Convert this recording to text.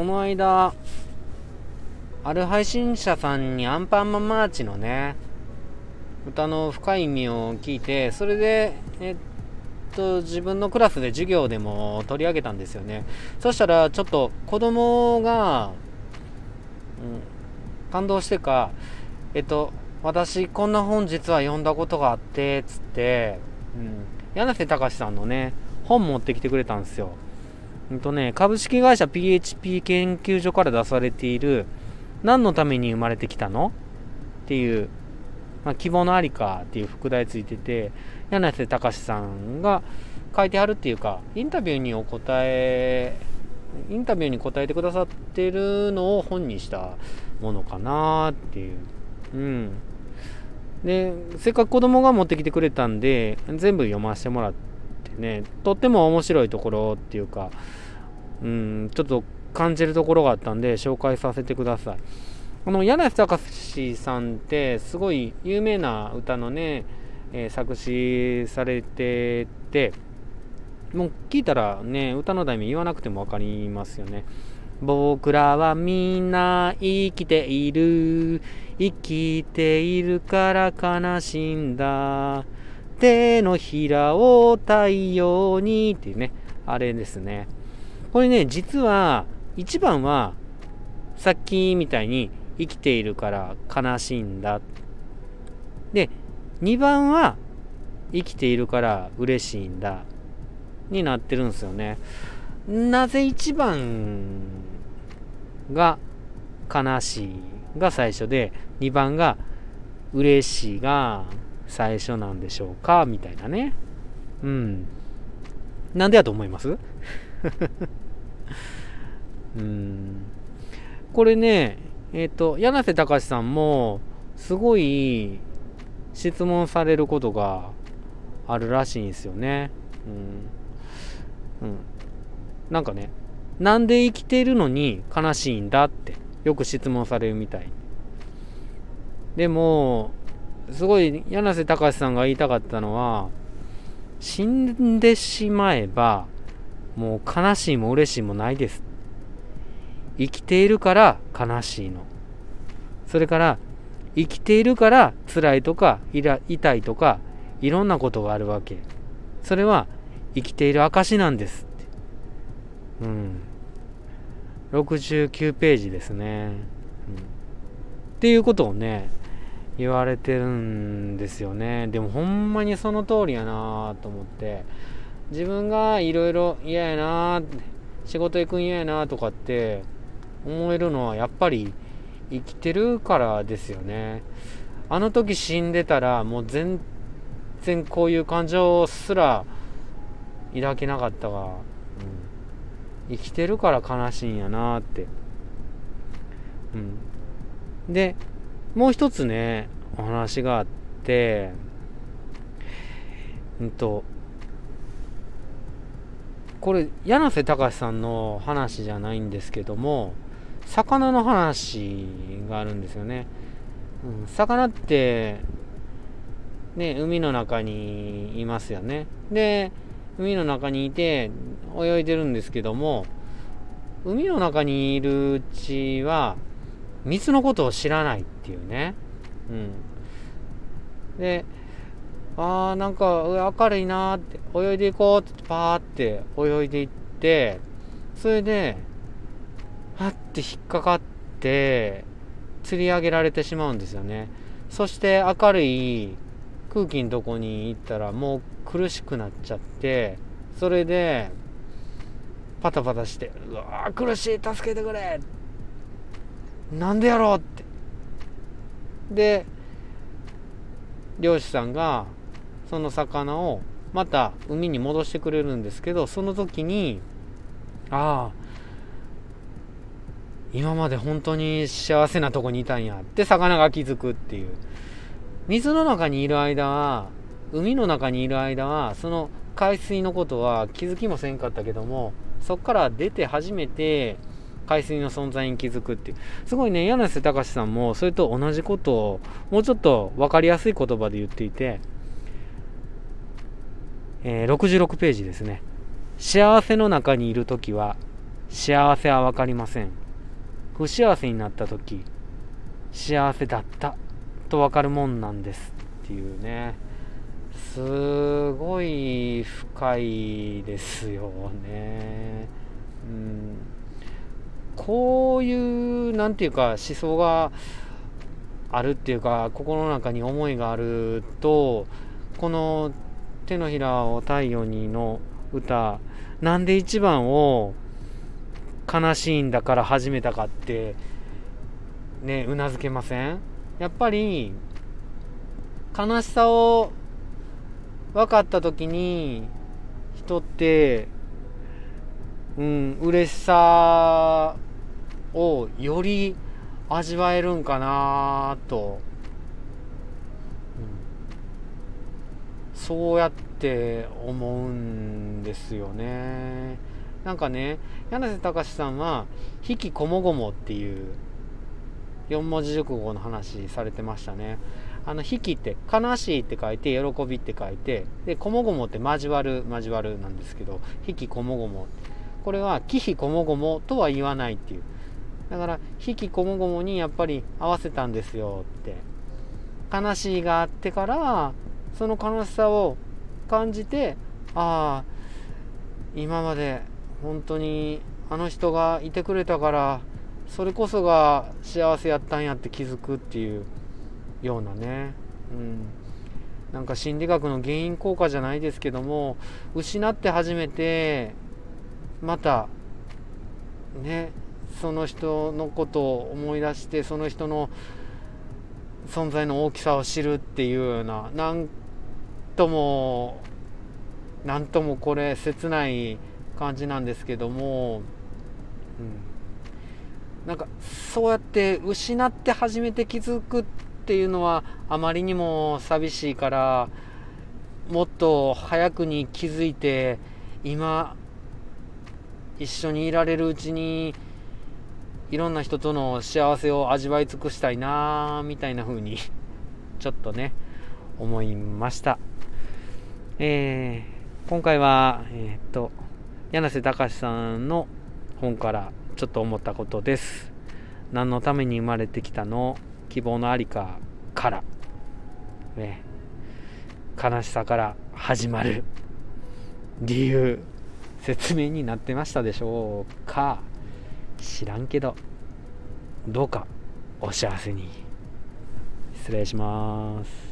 この間ある配信者さんにアンパンマンマーチのね歌の深い意味を聞いてそれでえっと自分のクラスで授業でも取り上げたんですよね。そしたらちょっと子供が、うん、感動してかえっと私こんな本実は読んだことがあってつって、うん、柳瀬隆さんのね本持ってきてくれたんですよ。うんとね、株式会社 PHP 研究所から出されている何のために生まれてきたの？っていう、まあ、希望のありかっていう副題ついてて柳瀬隆さんが書いてあるっていうかインタビューにお答えインタビューに答えてくださってるのを本にしたものかなっていう。うん。でせっかく子供が持ってきてくれたんで全部読ませてもらってねとっても面白いところっていうかうんちょっと感じるところがあったんで紹介させてください。この柳瀬隆さんってすごい有名な歌のね、えー、作詞されててもう聞いたらね歌の題名言わなくても分かりますよね。僕らはみんな生きている生きているから悲しんだ手のひらを太陽にっていうねあれですねこれね実は1番はさっきみたいに生きているから悲しいんだ。で、2番は生きているから嬉しいんだ。になってるんですよね。なぜ1番が悲しいが最初で2番が嬉しいが最初なんでしょうか？みたいなね。うん。なんでやと思います？うんこれねえっ、ー、と柳瀬隆さんもすごい質問されることがあるらしいんですよね。うん。うん。なんかね、なんで生きてるのに悲しいんだってよく質問されるみたい。でも、すごい柳瀬隆さんが言いたかったのは、死んでしまえば、もう悲しいも嬉しいもないです生きているから悲しいの。それから、生きているから辛いとか痛いとかいろんなことがあるわけ。それは生きている証なんです。うん。69ページですね。うん、っていうことをね、言われてるんですよね。でもほんまにその通りやなと思って、自分がいろいろ嫌やな仕事行くん嫌やなとかって思えるのはやっぱり生きてるからですよね。あの時死んでたらもう全然こういう感情すら抱けなかったが、うん、生きてるから悲しいんやなって、うん、でもう一つねお話があってうんとこれ柳瀬隆さんの話じゃないんですけども魚の話があるんですよね。うん、魚って、ね、海の中にいますよね。で、海の中にいて泳いでるんですけども、海の中にいるうちは、水のことを知らないっていうね。うん。で、あーなんか明るいなって泳いでいこうってパーって泳いでいってそれであって引っかかって釣り上げられてしまうんですよねそして明るい空気のとこに行ったらもう苦しくなっちゃってそれでパタパタして「うわ苦しい助けてくれ!」なんでやろうってで漁師さんがその魚をまた海に戻してくれるんですけどその時にああ今まで本当に幸せなとこにいたんやって魚が気づくっていう。水の中にいる間は海の中にいる間はその海水のことは気づきもせんかったけどもそっから出て初めて海水の存在に気づくっていう。すごいね柳瀬隆さんもそれと同じことをもうちょっと分かりやすい言葉で言っていて、えー、66ページですね。幸せの中にいる時は幸せは分かりません。不幸せになった時幸せだった。と分かるもんなんですっていうね。すごい深いですよね。うん。こういう何て言うか思想があるっていうか心の中に思いがあるとこの「手のひらを太陽に」の歌なんで一番を悲しいんだから始めたかってねうなずけません？やっぱり悲しさを分かった時に人ってうん嬉しさをより味わえるんかなと、うん、そうやって思うんですよねなんかね柳瀬隆さんは「引きこもごも」っていう4文字熟語の話されてましたねあの、引きって悲しいって書いて、喜びって書いて、で、こもごもって交わる、交わるなんですけど、引きこもごも。これは、忌避こもごもとは言わないっていう。だから引きこもごもにやっぱり合わせたんですよって悲しいがあってからその悲しさを感じてああ今まで本当にあの人がいてくれたからそれこそが幸せやったんやって気づくっていうようなね、うん、なんか心理学の原因効果じゃないですけども失って初めてまたねその人のことを思い出してその人の存在の大きさを知るっていうようななんともなんともこれ切ない感じなんですけども、うん、なんかそうやって失って初めて気づくっていうのはあまりにも寂しいからもっと早くに気づいて今一緒にいられるうちにいろんな人との幸せを味わい尽くしたいなみたいな風にちょっとね思いました。えー、今回はえー、っと柳瀬隆さんの本からちょっと思ったことです。何のために生まれてきたの？希望のありかから。ね悲しさから始まる。理由説明になってましたでしょうか？知らんけど。どうかお幸せに。失礼します。